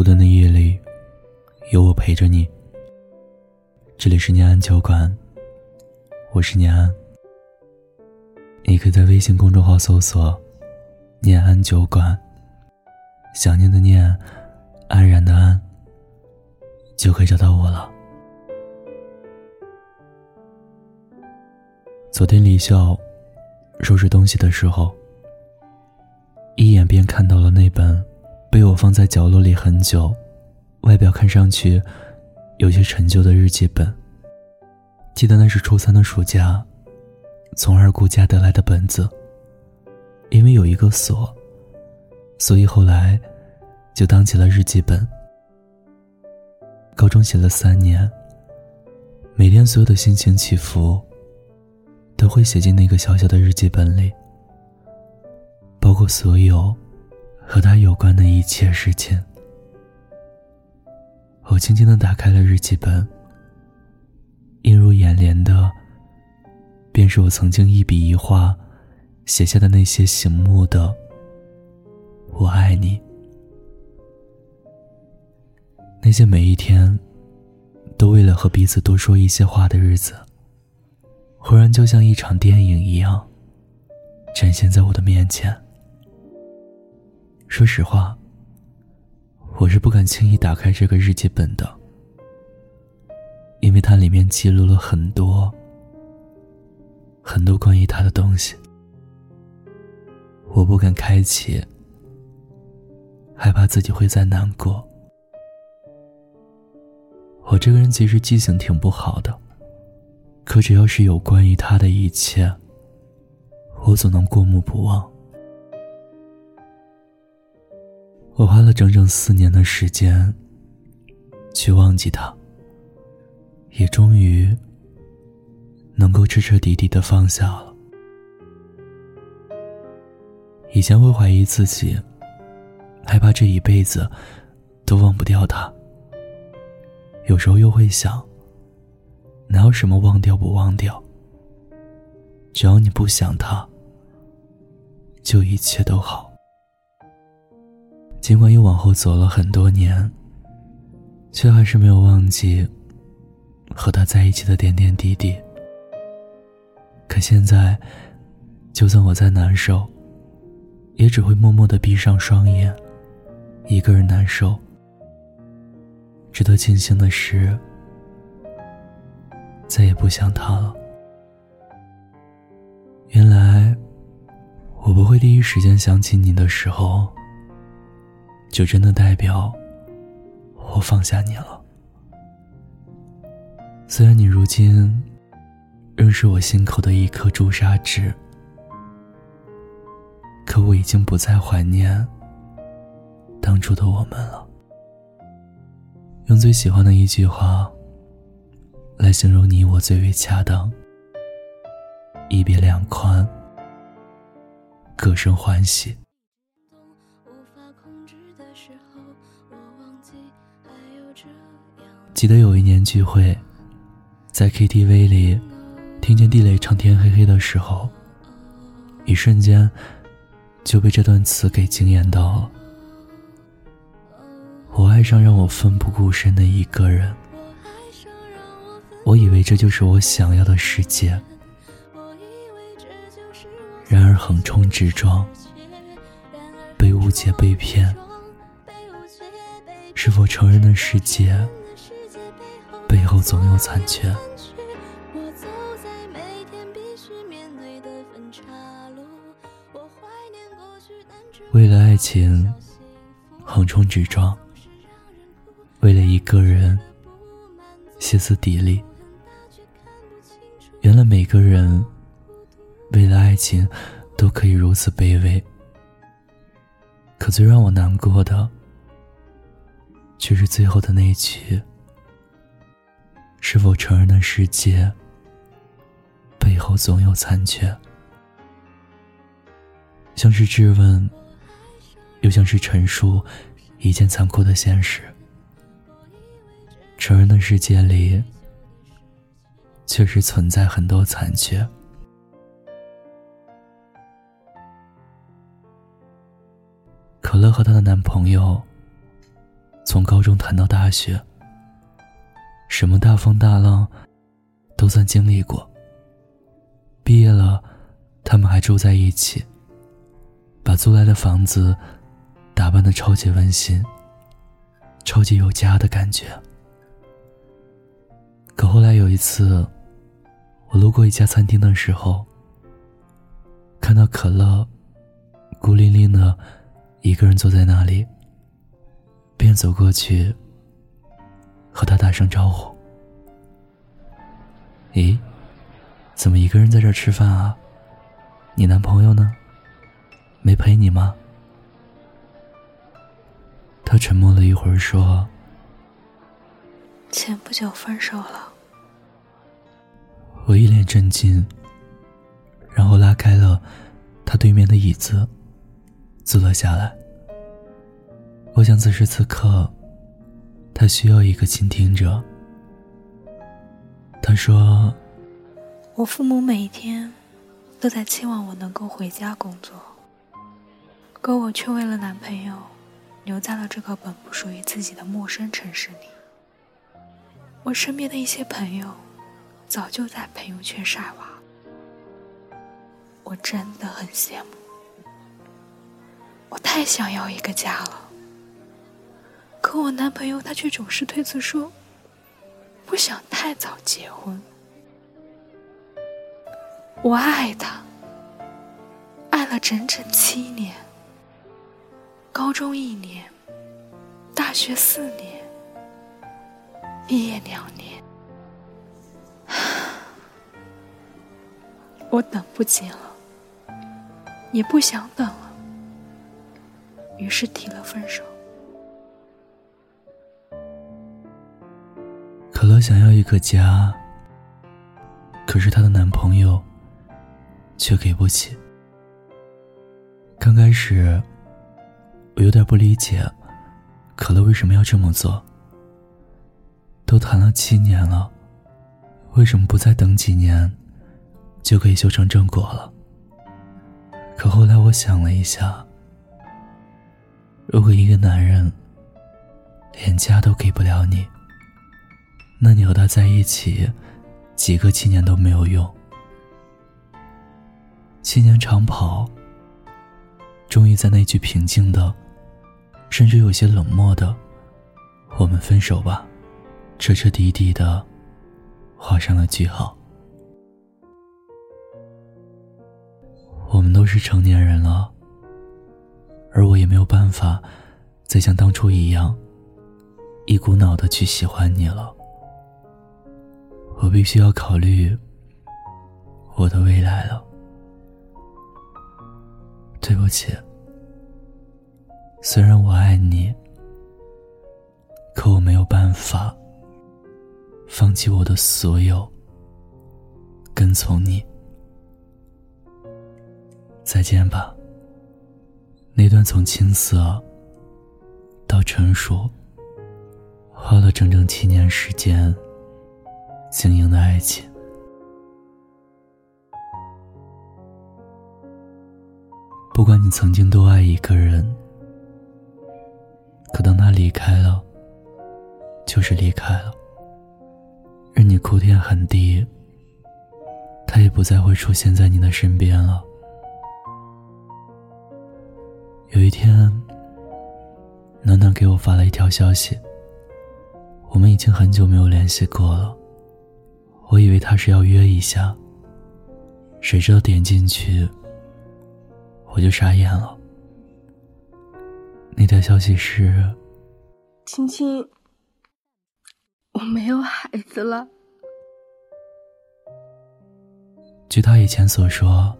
孤单的夜里，有我陪着你。这里是念安酒馆，我是念安。你可以在微信公众号搜索“念安酒馆”，想念的念，安然的安，就可以找到我了。昨天离校收拾东西的时候，一眼便看到了那本。被我放在角落里很久，外表看上去有些陈旧的日记本。记得那是初三的暑假，从二姑家得来的本子。因为有一个锁，所以后来就当起了日记本。高中写了三年，每天所有的心情起伏都会写进那个小小的日记本里，包括所有。和他有关的一切事情，我轻轻的打开了日记本。映入眼帘的，便是我曾经一笔一画写下的那些醒目的“我爱你”。那些每一天，都为了和彼此多说一些话的日子，忽然就像一场电影一样，展现在我的面前。说实话，我是不敢轻易打开这个日记本的，因为它里面记录了很多很多关于他的东西。我不敢开启，害怕自己会再难过。我这个人其实记性挺不好的，可只要是有关于他的一切，我总能过目不忘。我花了整整四年的时间去忘记他，也终于能够彻彻底底的放下了。以前会怀疑自己，害怕这一辈子都忘不掉他。有时候又会想，哪有什么忘掉不忘掉？只要你不想他，就一切都好。尽管又往后走了很多年，却还是没有忘记和他在一起的点点滴滴。可现在，就算我再难受，也只会默默的闭上双眼，一个人难受。值得庆幸的是，再也不想他了。原来，我不会第一时间想起你的时候。就真的代表我放下你了。虽然你如今仍是我心口的一颗朱砂痣，可我已经不再怀念当初的我们了。用最喜欢的一句话来形容你我最为恰当：一别两宽，各生欢喜。记得有一年聚会，在 KTV 里，听见地雷唱《天黑黑》的时候，一瞬间就被这段词给惊艳到。了。我爱上让我奋不顾身的一个人，我以为这就是我想要的世界，然而横冲直撞，被误解被骗，是否成人的世界？背后总有残缺。为了爱情，横冲直撞；为了一个人，歇斯底里。原来每个人为了爱情都可以如此卑微。可最让我难过的，却是最后的那一句。是否成人的世界背后总有残缺？像是质问，又像是陈述一件残酷的现实。成人的世界里，确实存在很多残缺。可乐和她的男朋友从高中谈到大学，什么大风大浪都算经历过。毕业了，他们还住在一起，把租来的房子打扮的超级温馨，超级有家的感觉。可后来有一次，我路过一家餐厅的时候，看到可乐孤零零的一个人坐在那里，便走过去和他打声招呼。咦，怎么一个人在这吃饭啊？你男朋友呢？没陪你吗？他沉默了一会儿，说。前不久分手了，我一脸震惊，然后拉开了他对面的椅子，坐了下来。我想此时此刻，他需要一个倾听者。他说：“我父母每天都在期望我能够回家工作，可我却为了男朋友，留在了这个本不属于自己的陌生城市里。”我身边的一些朋友，早就在朋友圈晒娃，我真的很羡慕。我太想要一个家了，可我男朋友他却总是推辞说，不想太早结婚。我爱他，爱了整整七年，高中一年，大学四年。毕业两年，我等不及了，也不想等了，于是提了分手。乐想要一个家，可是她的男朋友却给不起。刚开始，我有点不理解，可乐为什么要这么做。都谈了七年了，为什么不再等几年，就可以修成正果了？可后来我想了一下，如果一个男人连家都给不了你，那你和他在一起几个七年都没有用。七年长跑，终于在那句平静的，甚至有些冷漠的“我们分手吧”。彻彻底底的画上了句号。我们都是成年人了，而我也没有办法再像当初一样一股脑的去喜欢你了。我必须要考虑我的未来了。对不起，虽然我爱你，可我没有办法。放弃我的所有，跟从你。再见吧。那段从青涩到成熟，花了整整七年时间经营的爱情。不管你曾经多爱一个人，可当他离开了，就是离开了。任你哭天喊地，他也不再会出现在你的身边了。有一天，暖暖给我发了一条消息。我们已经很久没有联系过了，我以为他是要约一下，谁知道点进去，我就傻眼了。那条消息是：青青。我没有孩子了。据他以前所说，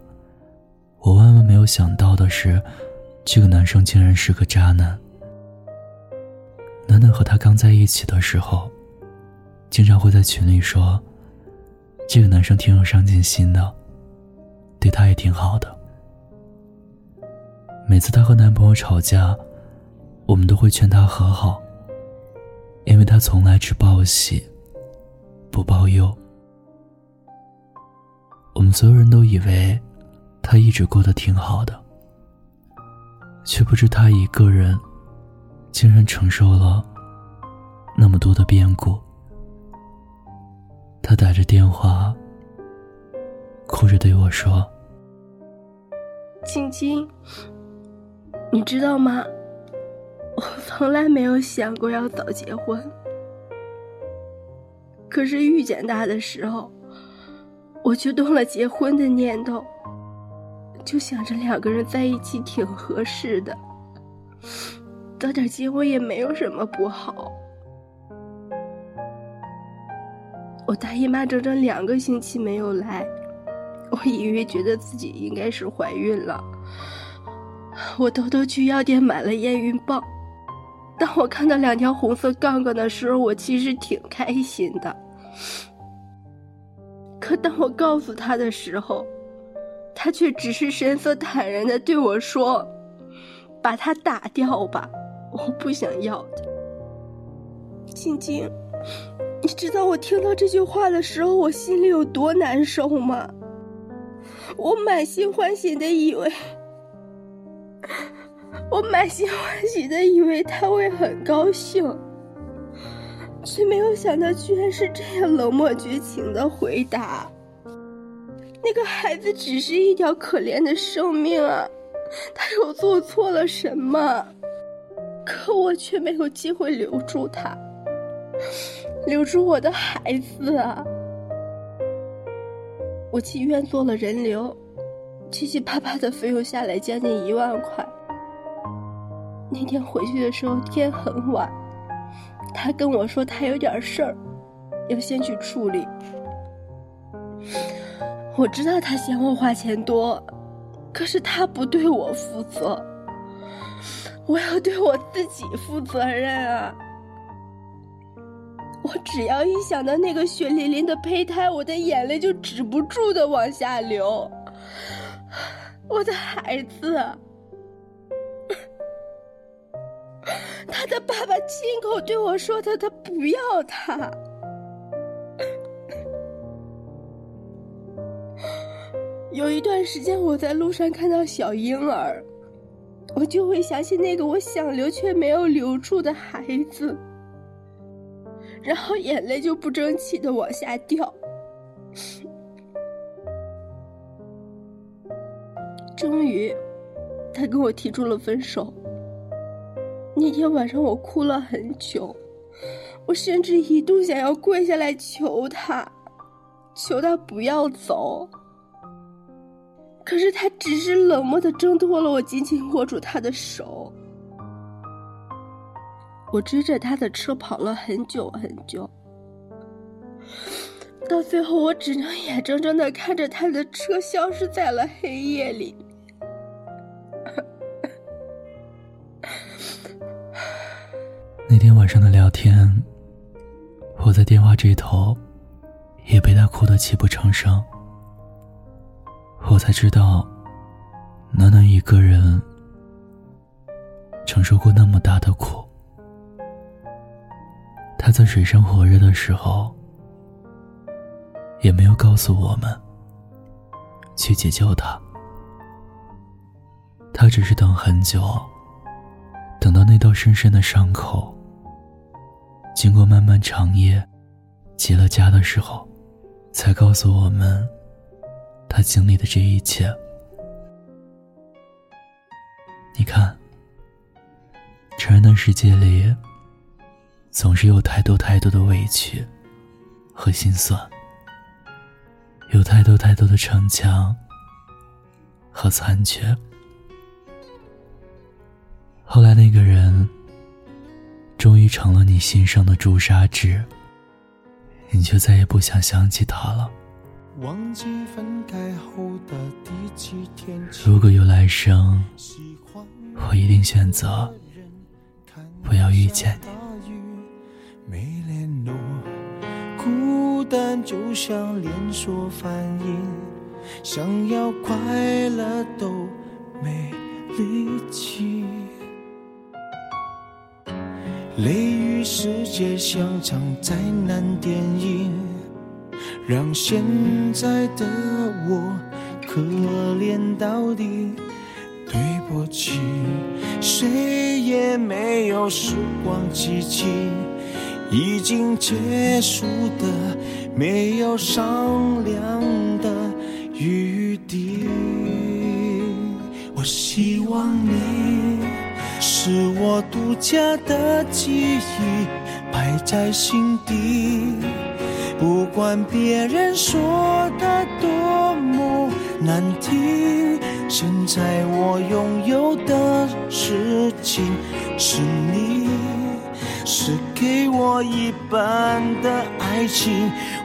我万万没有想到的是，这个男生竟然是个渣男。暖暖和他刚在一起的时候，经常会在群里说，这个男生挺有上进心的，对他也挺好的。每次她和男朋友吵架，我们都会劝他和好。因为他从来只报喜，不报忧。我们所有人都以为他一直过得挺好的，却不知他一个人竟然承受了那么多的变故。他打着电话，哭着对我说：“青青，你知道吗？我从来没有想过要早结婚。可是遇见他的时候，我就动了结婚的念头，就想着两个人在一起挺合适的，早点结婚也没有什么不好。”我大姨妈整整两个星期没有来，我隐约觉得自己应该是怀孕了。我偷偷去药店买了验孕棒。当我看到两条红色杠杠的时候，我其实挺开心的。可当我告诉他的时候，他却只是神色坦然的对我说：“把它打掉吧，我不想要的。”晶晶。你知道我听到这句话的时候，我心里有多难受吗？我满心欢喜的以为，我满心欢喜的以为他会很高兴，却没有想到居然是这样冷漠绝情的回答。那个孩子只是一条可怜的生命啊，他又做错了什么？可我却没有机会留住他。留住我的孩子啊！我去医院做了人流，七七八八的费用下来将近一万块。那天回去的时候天很晚，他跟我说他有点事儿，要先去处理。我知道他嫌我花钱多，可是他不对我负责，我要对我自己负责任啊！我只要一想到那个血淋淋的胚胎，我的眼泪就止不住的往下流。我的孩子，他的爸爸亲口对我说的，他不要他。有一段时间，我在路上看到小婴儿，我就会想起那个我想留却没有留住的孩子。然后眼泪就不争气的往下掉。终于，他跟我提出了分手。那天晚上我哭了很久，我甚至一度想要跪下来求他，求他不要走。可是他只是冷漠的挣脱了我紧紧握住他的手。我追着他的车跑了很久很久，到最后我只能眼睁睁的看着他的车消失在了黑夜里。那天晚上的聊天，我在电话这头，也被他哭得泣不成声。我才知道，暖暖一个人承受过那么大的苦。他在水深火热的时候，也没有告诉我们去解救他。他只是等很久，等到那道深深的伤口经过漫漫长夜结了痂的时候，才告诉我们他经历的这一切。你看，成人的世界里。总是有太多太多的委屈和心酸，有太多太多的逞强和残缺。后来那个人终于成了你心上的朱砂痣，你就再也不想想起他了。如果有来生，我一定选择不要遇见你。单就像连锁反应，想要快乐都没力气。雷雨世界像场灾难电影，让现在的我可怜到底。对不起，谁也没有时光机器。已经结束的，没有商量的余地。我希望你是我独家的记忆，摆在心底，不管别人说的多么难听。现在我拥有的事情是你，是给我一半的爱情。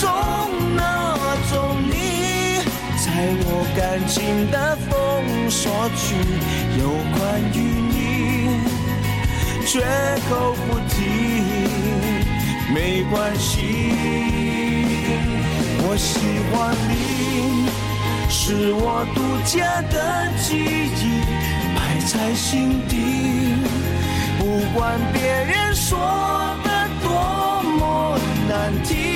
中那种你。在我感情的封锁区，有关于你，绝口不提，没关系。我喜欢你，是我独家的记忆，埋在心底。不管别人说的多么难听，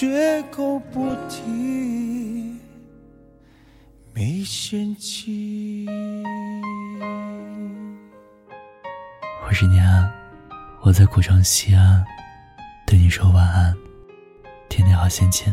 绝口不提，没嫌弃。我是念安，我在古城西安，对你说晚安，天天好心情。